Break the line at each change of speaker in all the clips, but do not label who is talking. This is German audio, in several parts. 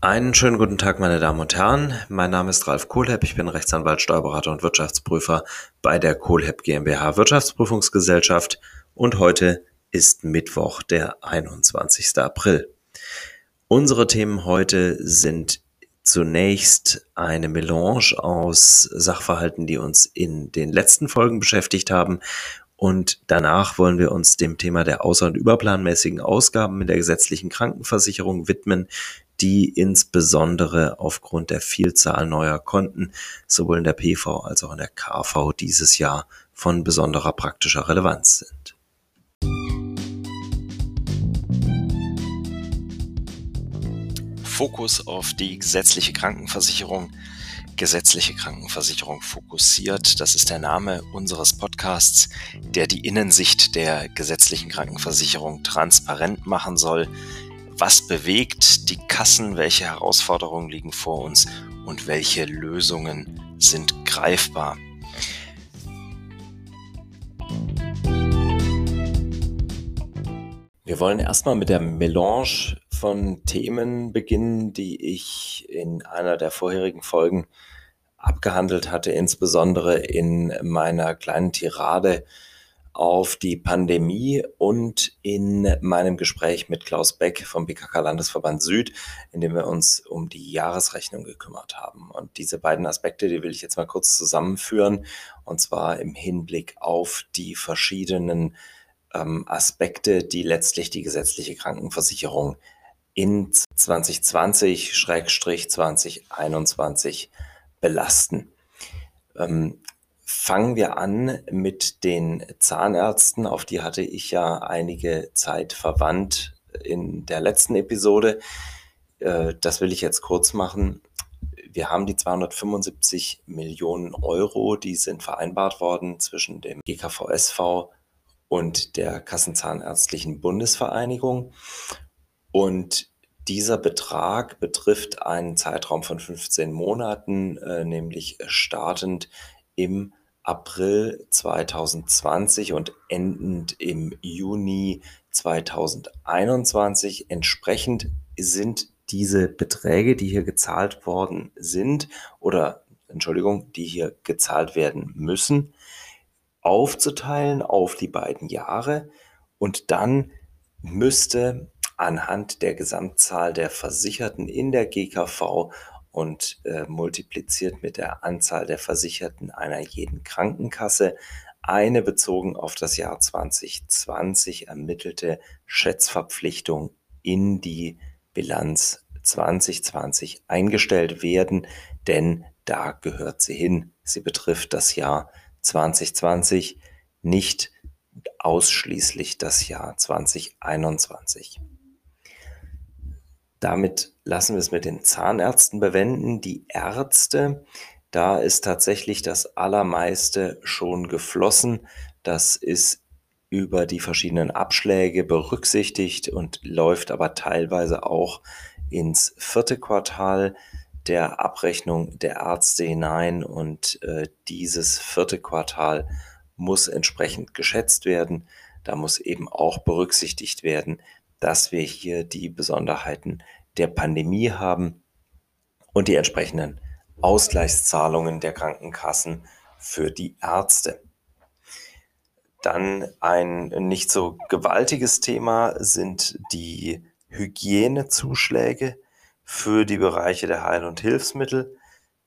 Einen schönen guten Tag, meine Damen und Herren. Mein Name ist Ralf Kohlhepp. Ich bin Rechtsanwalt, Steuerberater und Wirtschaftsprüfer bei der Kohlhepp GmbH Wirtschaftsprüfungsgesellschaft. Und heute ist Mittwoch, der 21. April. Unsere Themen heute sind zunächst eine Melange aus Sachverhalten, die uns in den letzten Folgen beschäftigt haben. Und danach wollen wir uns dem Thema der außer- und überplanmäßigen Ausgaben in der gesetzlichen Krankenversicherung widmen, die insbesondere aufgrund der Vielzahl neuer Konten sowohl in der PV als auch in der KV dieses Jahr von besonderer praktischer Relevanz sind.
Fokus auf die gesetzliche Krankenversicherung. Gesetzliche Krankenversicherung fokussiert, das ist der Name unseres Podcasts, der die Innensicht der gesetzlichen Krankenversicherung transparent machen soll, was bewegt die Kassen? Welche Herausforderungen liegen vor uns? Und welche Lösungen sind greifbar?
Wir wollen erstmal mit der Melange von Themen beginnen, die ich in einer der vorherigen Folgen abgehandelt hatte, insbesondere in meiner kleinen Tirade auf die Pandemie und in meinem Gespräch mit Klaus Beck vom BKK Landesverband Süd, in dem wir uns um die Jahresrechnung gekümmert haben. Und diese beiden Aspekte, die will ich jetzt mal kurz zusammenführen, und zwar im Hinblick auf die verschiedenen ähm, Aspekte, die letztlich die gesetzliche Krankenversicherung in 2020-2021 belasten. Ähm, Fangen wir an mit den Zahnärzten, auf die hatte ich ja einige Zeit verwandt in der letzten Episode. Äh, das will ich jetzt kurz machen. Wir haben die 275 Millionen Euro, die sind vereinbart worden zwischen dem GKVSV und der Kassenzahnärztlichen Bundesvereinigung. Und dieser Betrag betrifft einen Zeitraum von 15 Monaten, äh, nämlich startend im April 2020 und endend im Juni 2021. Entsprechend sind diese Beträge, die hier gezahlt worden sind oder Entschuldigung, die hier gezahlt werden müssen, aufzuteilen auf die beiden Jahre und dann müsste anhand der Gesamtzahl der Versicherten in der GKV und äh, multipliziert mit der Anzahl der Versicherten einer jeden Krankenkasse eine bezogen auf das Jahr 2020 ermittelte Schätzverpflichtung in die Bilanz 2020 eingestellt werden, denn da gehört sie hin. Sie betrifft das Jahr 2020, nicht ausschließlich das Jahr 2021. Damit lassen wir es mit den Zahnärzten bewenden. Die Ärzte, da ist tatsächlich das Allermeiste schon geflossen. Das ist über die verschiedenen Abschläge berücksichtigt und läuft aber teilweise auch ins vierte Quartal der Abrechnung der Ärzte hinein und äh, dieses vierte Quartal muss entsprechend geschätzt werden. Da muss eben auch berücksichtigt werden, dass wir hier die Besonderheiten der Pandemie haben und die entsprechenden Ausgleichszahlungen der Krankenkassen für die Ärzte. Dann ein nicht so gewaltiges Thema sind die Hygienezuschläge für die Bereiche der Heil- und Hilfsmittel.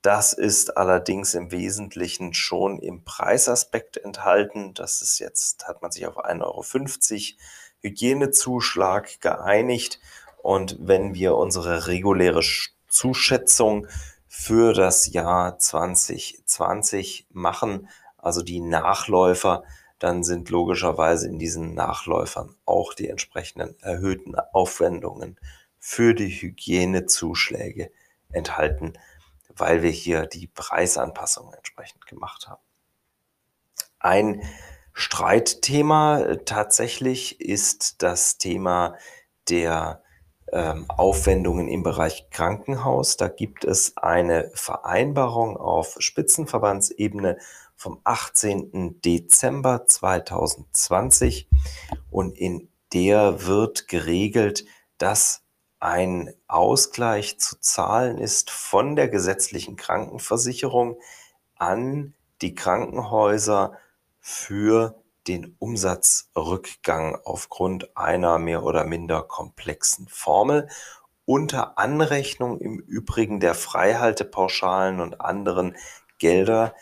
Das ist allerdings im Wesentlichen schon im Preisaspekt enthalten. Das ist jetzt, hat man sich auf 1,50 Euro Hygienezuschlag geeinigt. Und wenn wir unsere reguläre Zuschätzung für das Jahr 2020 machen, also die Nachläufer, dann sind logischerweise in diesen Nachläufern auch die entsprechenden erhöhten Aufwendungen für die Hygienezuschläge enthalten, weil wir hier die Preisanpassung entsprechend gemacht haben. Ein Streitthema äh, tatsächlich ist das Thema der ähm, Aufwendungen im Bereich Krankenhaus. Da gibt es eine Vereinbarung auf Spitzenverbandsebene vom 18. Dezember 2020 und in der wird geregelt, dass ein Ausgleich zu zahlen ist von der gesetzlichen Krankenversicherung an die Krankenhäuser für den Umsatzrückgang aufgrund einer mehr oder minder komplexen Formel unter Anrechnung im Übrigen der Freihaltepauschalen und anderen Gelder,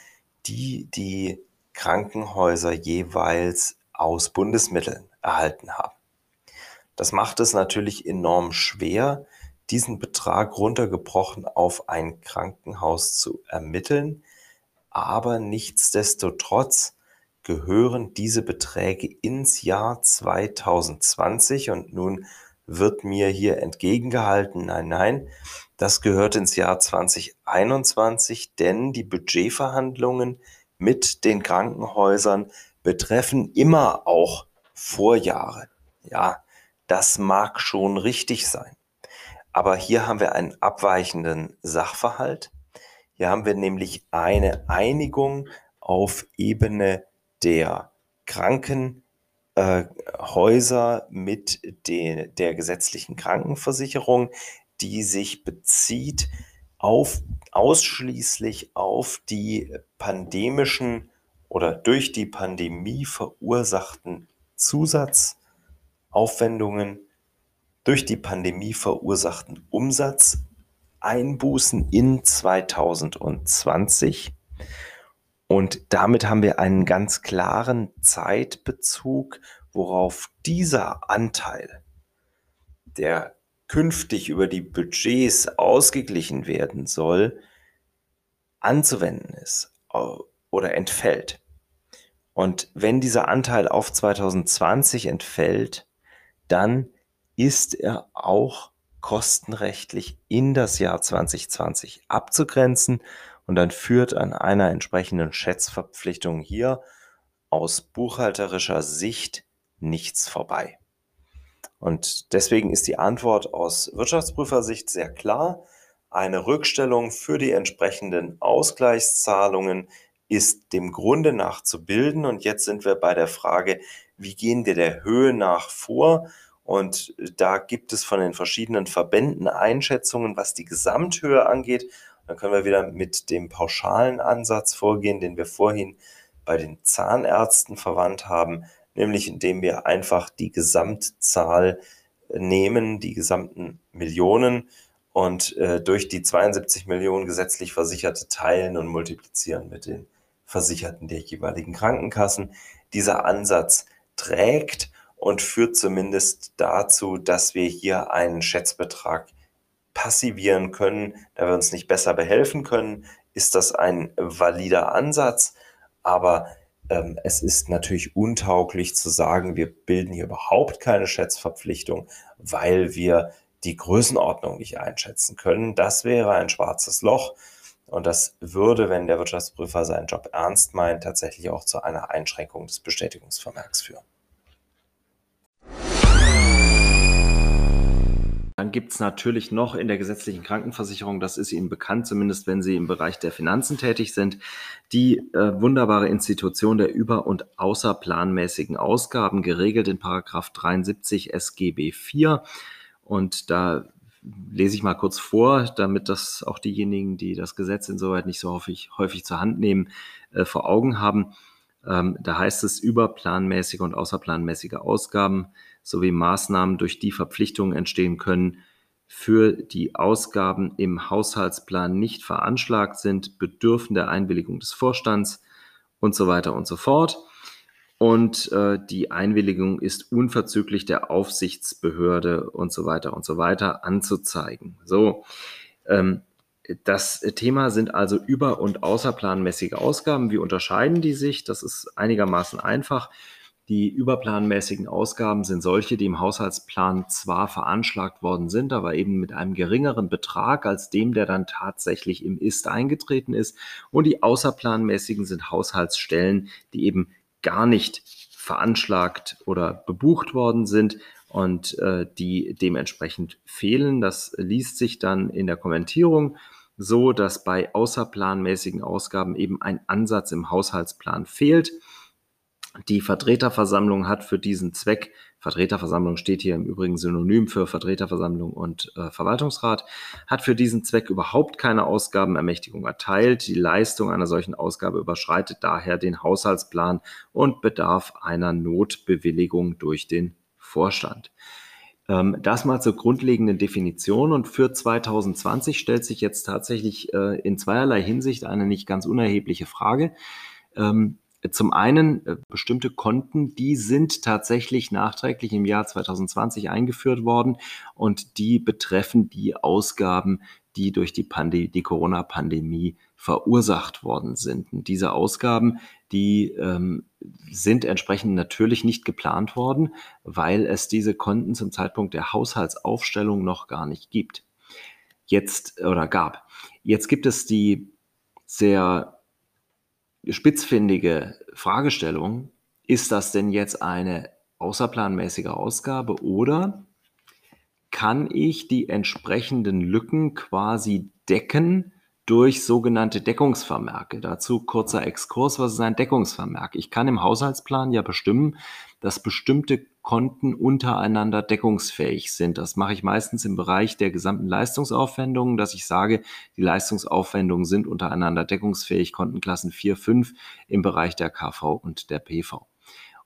die die Krankenhäuser jeweils aus Bundesmitteln erhalten haben. Das macht es natürlich enorm schwer, diesen Betrag runtergebrochen auf ein Krankenhaus zu ermitteln, aber nichtsdestotrotz gehören diese Beträge ins Jahr 2020 und nun wird mir hier entgegengehalten, nein, nein, das gehört ins Jahr 2021, denn die Budgetverhandlungen mit den Krankenhäusern betreffen immer auch Vorjahre. Ja, das mag schon richtig sein. Aber hier haben wir einen abweichenden Sachverhalt. Hier haben wir nämlich eine Einigung auf Ebene der Krankenhäuser mit den, der gesetzlichen Krankenversicherung, die sich bezieht auf ausschließlich auf die pandemischen oder durch die Pandemie verursachten Zusatz Aufwendungen durch die Pandemie verursachten Umsatzeinbußen in 2020. Und damit haben wir einen ganz klaren Zeitbezug, worauf dieser Anteil, der künftig über die Budgets ausgeglichen werden soll, anzuwenden ist oder entfällt. Und wenn dieser Anteil auf 2020 entfällt, dann ist er auch kostenrechtlich in das Jahr 2020 abzugrenzen und dann führt an einer entsprechenden Schätzverpflichtung hier aus buchhalterischer Sicht nichts vorbei. Und deswegen ist die Antwort aus Wirtschaftsprüfersicht sehr klar. Eine Rückstellung für die entsprechenden Ausgleichszahlungen ist dem Grunde nach zu bilden. Und jetzt sind wir bei der Frage, wie gehen wir der Höhe nach vor? Und da gibt es von den verschiedenen Verbänden Einschätzungen, was die Gesamthöhe angeht. Dann können wir wieder mit dem pauschalen Ansatz vorgehen, den wir vorhin bei den Zahnärzten verwandt haben, nämlich indem wir einfach die Gesamtzahl nehmen, die gesamten Millionen und äh, durch die 72 Millionen gesetzlich Versicherte teilen und multiplizieren mit den Versicherten der jeweiligen Krankenkassen. Dieser Ansatz trägt und führt zumindest dazu, dass wir hier einen Schätzbetrag passivieren können, da wir uns nicht besser behelfen können, ist das ein valider Ansatz. Aber ähm, es ist natürlich untauglich zu sagen, wir bilden hier überhaupt keine Schätzverpflichtung, weil wir die Größenordnung nicht einschätzen können. Das wäre ein schwarzes Loch. Und das würde, wenn der Wirtschaftsprüfer seinen Job ernst meint, tatsächlich auch zu einer Einschränkung des Bestätigungsvermerks führen.
Dann gibt es natürlich noch in der gesetzlichen Krankenversicherung, das ist Ihnen bekannt, zumindest wenn Sie im Bereich der Finanzen tätig sind, die äh, wunderbare Institution der über- und außerplanmäßigen Ausgaben, geregelt in Paragraph 73 SGB IV. Und da lese ich mal kurz vor, damit das auch diejenigen, die das Gesetz insoweit nicht so häufig, häufig zur Hand nehmen, äh, vor Augen haben. Ähm, da heißt es überplanmäßige und außerplanmäßige Ausgaben sowie Maßnahmen, durch die Verpflichtungen entstehen können, für die Ausgaben im Haushaltsplan nicht veranschlagt sind, bedürfen der Einwilligung des Vorstands und so weiter und so fort. Und äh, die Einwilligung ist unverzüglich der Aufsichtsbehörde und so weiter und so weiter anzuzeigen. So, ähm, das Thema sind also über- und außerplanmäßige Ausgaben. Wie unterscheiden die sich? Das ist einigermaßen einfach. Die überplanmäßigen Ausgaben sind solche, die im Haushaltsplan zwar veranschlagt worden sind, aber eben mit einem geringeren Betrag als dem, der dann tatsächlich im Ist eingetreten ist. Und die außerplanmäßigen sind Haushaltsstellen, die eben gar nicht veranschlagt oder bebucht worden sind und äh, die dementsprechend fehlen. Das liest sich dann in der Kommentierung so, dass bei außerplanmäßigen Ausgaben eben ein Ansatz im Haushaltsplan fehlt. Die Vertreterversammlung hat für diesen Zweck
Vertreterversammlung steht hier im Übrigen synonym für Vertreterversammlung und äh, Verwaltungsrat, hat für diesen Zweck überhaupt keine Ausgabenermächtigung erteilt. Die Leistung einer solchen Ausgabe überschreitet daher den Haushaltsplan und bedarf einer Notbewilligung durch den Vorstand. Ähm, das mal zur grundlegenden Definition. Und für 2020 stellt sich jetzt tatsächlich äh, in zweierlei Hinsicht eine nicht ganz unerhebliche Frage. Ähm, zum einen äh, bestimmte Konten, die sind tatsächlich nachträglich im Jahr 2020 eingeführt worden und die betreffen die Ausgaben, die durch die, die Corona-Pandemie verursacht worden sind. Und diese Ausgaben, die ähm, sind entsprechend natürlich nicht geplant worden, weil es diese Konten zum Zeitpunkt der Haushaltsaufstellung noch gar nicht gibt. Jetzt oder gab. Jetzt gibt es die sehr spitzfindige Fragestellung, ist das denn jetzt eine außerplanmäßige Ausgabe oder kann ich die entsprechenden Lücken quasi decken durch sogenannte Deckungsvermerke. Dazu kurzer Exkurs, was ist ein Deckungsvermerk? Ich kann im Haushaltsplan ja bestimmen, dass bestimmte Konten untereinander deckungsfähig sind. Das mache ich meistens im Bereich der gesamten Leistungsaufwendungen, dass ich sage, die Leistungsaufwendungen sind untereinander deckungsfähig, Kontenklassen 4, 5 im Bereich der KV und der PV.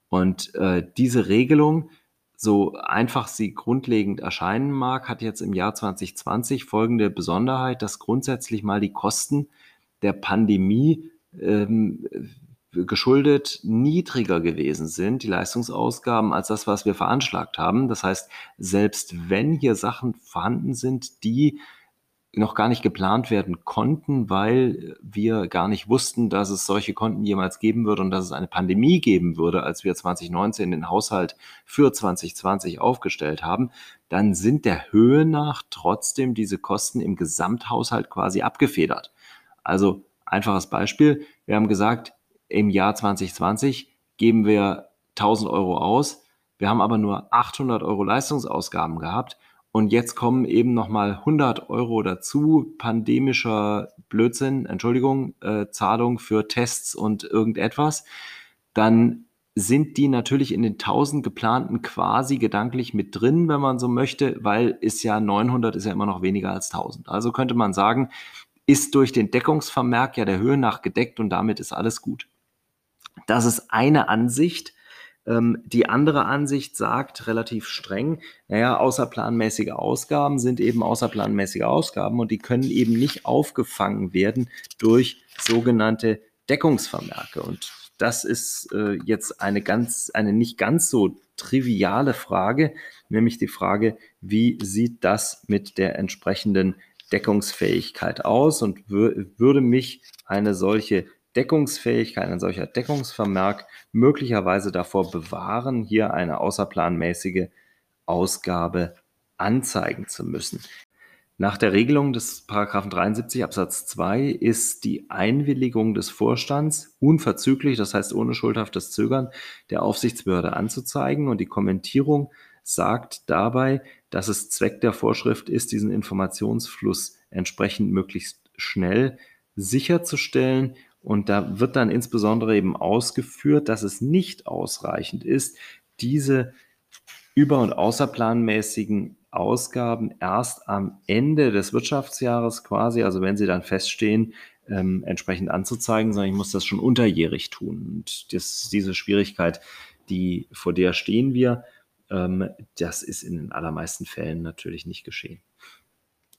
Und äh, diese Regelung so einfach sie grundlegend erscheinen mag, hat jetzt im Jahr 2020 folgende Besonderheit, dass grundsätzlich mal die Kosten der Pandemie ähm, geschuldet niedriger gewesen sind, die Leistungsausgaben, als das, was wir veranschlagt haben. Das heißt, selbst wenn hier Sachen vorhanden sind, die noch gar nicht geplant werden konnten, weil wir gar nicht wussten, dass es solche Konten jemals geben würde und dass es eine Pandemie geben würde, als wir 2019 den Haushalt für 2020 aufgestellt haben, dann sind der Höhe nach trotzdem diese Kosten im Gesamthaushalt quasi abgefedert. Also einfaches Beispiel, wir haben gesagt, im Jahr 2020 geben wir 1000 Euro aus, wir haben aber nur 800 Euro Leistungsausgaben gehabt und jetzt kommen eben nochmal 100 Euro dazu, pandemischer Blödsinn, Entschuldigung, äh, Zahlung für Tests und irgendetwas, dann sind die natürlich in den 1000 geplanten quasi gedanklich mit drin, wenn man so möchte, weil ist ja 900 ist ja immer noch weniger als 1000. Also könnte man sagen, ist durch den Deckungsvermerk ja der Höhe nach gedeckt und damit ist alles gut. Das ist eine Ansicht. Ähm, die andere Ansicht sagt relativ streng, naja, außerplanmäßige Ausgaben sind eben außerplanmäßige Ausgaben und die können eben nicht aufgefangen werden durch sogenannte Deckungsvermerke. Und das ist äh, jetzt eine ganz, eine nicht ganz so triviale Frage, nämlich die Frage, wie sieht das mit der entsprechenden Deckungsfähigkeit aus und würde mich eine solche Deckungsfähigkeit, ein solcher Deckungsvermerk möglicherweise davor bewahren, hier eine außerplanmäßige Ausgabe anzeigen zu müssen. Nach der Regelung des 73 Absatz 2 ist die Einwilligung des Vorstands unverzüglich, das heißt ohne schuldhaftes Zögern, der Aufsichtsbehörde anzuzeigen und die Kommentierung sagt dabei, dass es Zweck der Vorschrift ist, diesen Informationsfluss entsprechend möglichst schnell sicherzustellen und da wird dann insbesondere eben ausgeführt, dass es nicht ausreichend ist, diese über- und außerplanmäßigen Ausgaben erst am Ende des Wirtschaftsjahres quasi, also wenn sie dann feststehen, ähm, entsprechend anzuzeigen, sondern ich muss das schon unterjährig tun. Und das, diese Schwierigkeit, die, vor der stehen wir, ähm, das ist in den allermeisten Fällen natürlich nicht geschehen.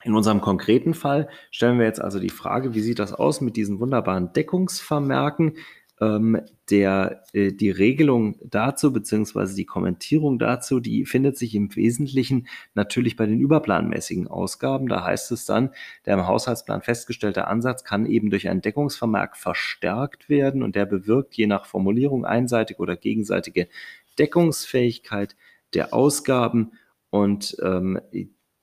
In unserem konkreten Fall stellen wir jetzt also die Frage, wie sieht das aus mit diesen wunderbaren Deckungsvermerken? Ähm, der, äh, die Regelung dazu, beziehungsweise die Kommentierung dazu, die findet sich im Wesentlichen natürlich bei den überplanmäßigen Ausgaben. Da heißt es dann, der im Haushaltsplan festgestellte Ansatz kann eben durch einen Deckungsvermerk verstärkt werden und der bewirkt je nach Formulierung einseitige oder gegenseitige Deckungsfähigkeit der Ausgaben und ähm,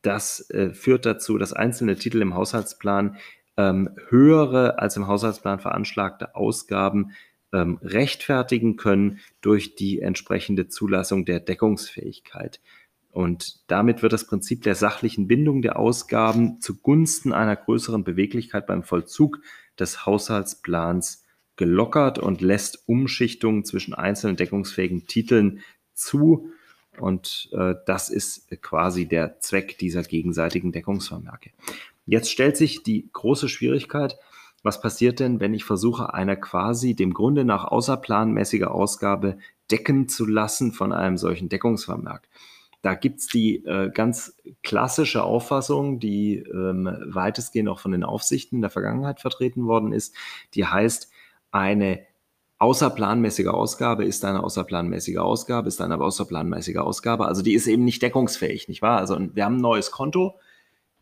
das äh, führt dazu, dass einzelne Titel im Haushaltsplan ähm, höhere als im Haushaltsplan veranschlagte Ausgaben ähm, rechtfertigen können durch die entsprechende Zulassung der Deckungsfähigkeit. Und damit wird das Prinzip der sachlichen Bindung der Ausgaben zugunsten einer größeren Beweglichkeit beim Vollzug des Haushaltsplans gelockert und lässt Umschichtungen zwischen einzelnen deckungsfähigen Titeln zu Und äh, das ist quasi der Zweck dieser gegenseitigen Deckungsvermerke. Jetzt stellt sich die große Schwierigkeit, was passiert denn, wenn ich versuche, eine quasi dem Grunde nach außerplanmäßige Ausgabe decken zu lassen von einem solchen Deckungsvermerk? Da gibt's die äh, ganz klassische Auffassung, die ähm, weitestgehend auch von den Aufsichten in der Vergangenheit vertreten worden ist, die heißt, eine außerplanmäßige Ausgabe ist eine außerplanmäßige Ausgabe, ist eine außerplanmäßige Ausgabe. Also die ist eben nicht deckungsfähig, nicht wahr? Also wir haben ein neues Konto.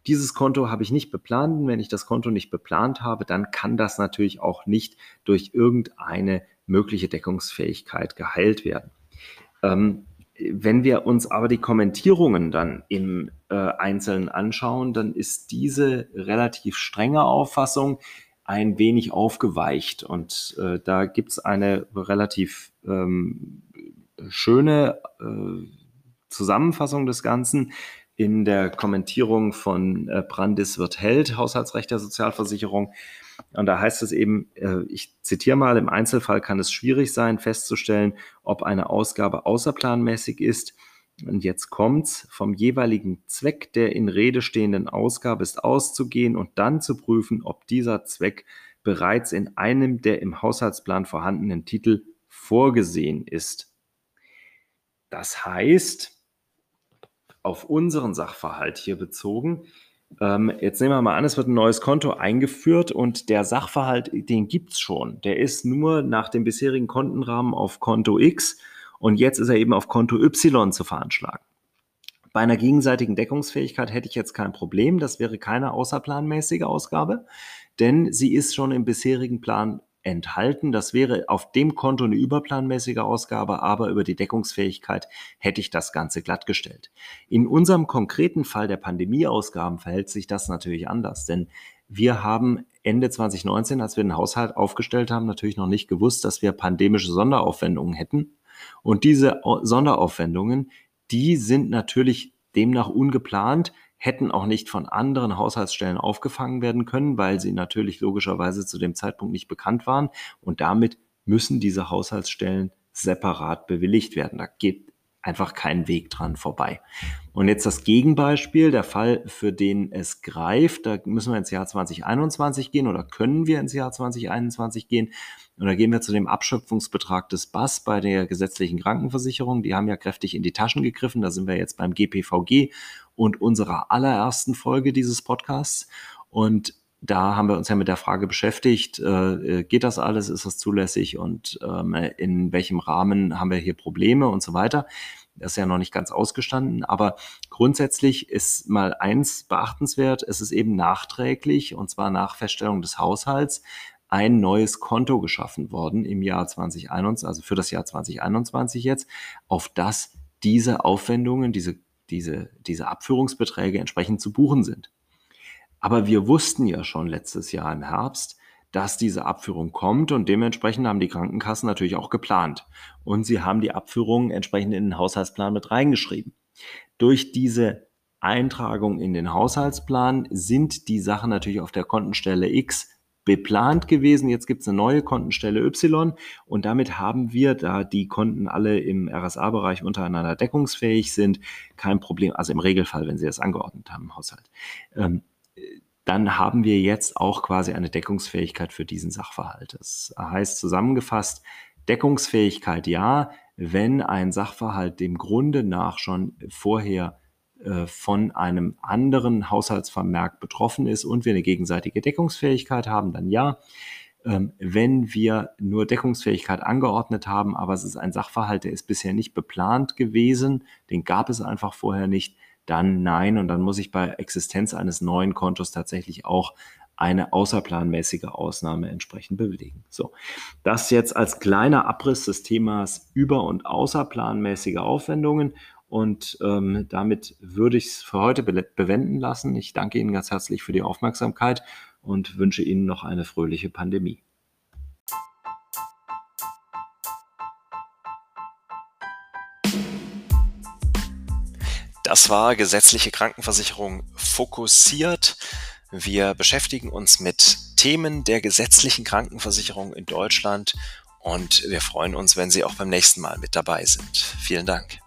Dieses Konto habe ich nicht beplant. Wenn ich das Konto nicht beplant habe, dann kann das natürlich auch nicht durch irgendeine mögliche Deckungsfähigkeit geheilt werden. Ähm, wenn wir uns aber die Kommentierungen dann im äh, Einzelnen anschauen, dann ist diese relativ strenge Auffassung ein wenig aufgeweicht. Und äh, da gibt es eine relativ ähm, schöne äh, Zusammenfassung des Ganzen in der Kommentierung von äh, Brandis wird Held, Haushaltsrecht der Sozialversicherung. Und da heißt es eben, äh, ich zitiere mal, im Einzelfall kann es schwierig sein, festzustellen, ob eine Ausgabe außerplanmäßig ist. Und jetzt kommt's, vom jeweiligen Zweck der in Rede stehenden Ausgabe ist auszugehen und dann zu prüfen, ob dieser Zweck bereits in einem der im Haushaltsplan vorhandenen Titel vorgesehen ist. Das heißt, auf unseren Sachverhalt hier bezogen, ähm, jetzt nehmen wir mal an, es wird ein neues Konto eingeführt und der Sachverhalt, den gibt's schon. Der ist nur nach dem bisherigen Kontenrahmen auf Konto X und jetzt ist er eben auf Konto Y zu veranschlagen. Bei einer gegenseitigen Deckungsfähigkeit hätte ich jetzt kein Problem. Das wäre keine außerplanmäßige Ausgabe, denn sie ist schon im bisherigen Plan enthalten. Das wäre auf dem Konto eine überplanmäßige Ausgabe, aber über die Deckungsfähigkeit hätte ich das Ganze glattgestellt. In unserem konkreten Fall der Pandemieausgaben verhält sich das natürlich anders, denn wir haben Ende 2019, als wir den Haushalt aufgestellt haben, natürlich noch nicht gewusst, dass wir pandemische Sonderaufwendungen hätten. Und diese Sonderaufwendungen, die sind natürlich demnach ungeplant hätten auch nicht von anderen Haushaltsstellen aufgefangen werden können, weil sie natürlich logischerweise zu dem Zeitpunkt nicht bekannt waren. Und damit müssen diese Haushaltsstellen separat bewilligt werden. Da geht einfach kein Weg dran vorbei. Und jetzt das Gegenbeispiel, der Fall, für den es greift, da müssen wir ins Jahr 2021 gehen oder können wir ins Jahr 2021 gehen. Und da gehen wir zu dem Abschöpfungsbetrag des BAS bei der gesetzlichen Krankenversicherung. Die haben ja kräftig in die Taschen gegriffen. Da sind wir jetzt beim GPVG und unserer allerersten Folge dieses Podcasts. Und da haben wir uns ja mit der Frage beschäftigt, äh, geht das alles, ist das zulässig und ähm, in welchem Rahmen haben wir hier Probleme und so weiter. Das ist ja noch nicht ganz ausgestanden, aber grundsätzlich ist mal eins beachtenswert, es ist eben nachträglich und zwar nach Feststellung des Haushalts ein neues Konto geschaffen worden im Jahr 2021, also für das Jahr 2021 jetzt, auf das diese Aufwendungen, diese, diese, diese Abführungsbeträge entsprechend zu buchen sind. Aber wir wussten ja schon letztes Jahr im Herbst, dass diese Abführung kommt und dementsprechend haben die Krankenkassen natürlich auch geplant. Und sie haben die Abführung entsprechend in den Haushaltsplan mit reingeschrieben. Durch diese Eintragung in den Haushaltsplan sind die Sachen natürlich auf der Kontenstelle X beplant gewesen. Jetzt gibt es eine neue Kontenstelle Y und damit haben wir, da die Konten alle im RSA-Bereich untereinander deckungsfähig sind, kein Problem. Also im Regelfall, wenn Sie das angeordnet haben im Haushalt. Ähm, dann haben wir jetzt auch quasi eine Deckungsfähigkeit für diesen Sachverhalt. Das heißt zusammengefasst, Deckungsfähigkeit ja, wenn ein Sachverhalt dem Grunde nach schon vorher äh, von einem anderen Haushaltsvermerk betroffen ist und wir eine gegenseitige Deckungsfähigkeit haben, dann ja. Ähm, wenn wir nur Deckungsfähigkeit angeordnet haben, aber es ist ein Sachverhalt, der ist bisher nicht beplant gewesen, den gab es einfach vorher nicht, dann nein. Und dann muss ich bei Existenz eines neuen Kontos tatsächlich auch eine außerplanmäßige Ausnahme entsprechend bewilligen. So, das jetzt als kleiner Abriss des Themas über- und außerplanmäßige Aufwendungen. Und ähm, damit würde ich es für heute be bewenden lassen. Ich danke Ihnen ganz herzlich für die Aufmerksamkeit und wünsche Ihnen noch eine fröhliche Pandemie.
Das war gesetzliche Krankenversicherung fokussiert. Wir beschäftigen uns mit Themen der gesetzlichen Krankenversicherung in Deutschland und wir freuen uns, wenn Sie auch beim nächsten Mal mit dabei sind. Vielen Dank.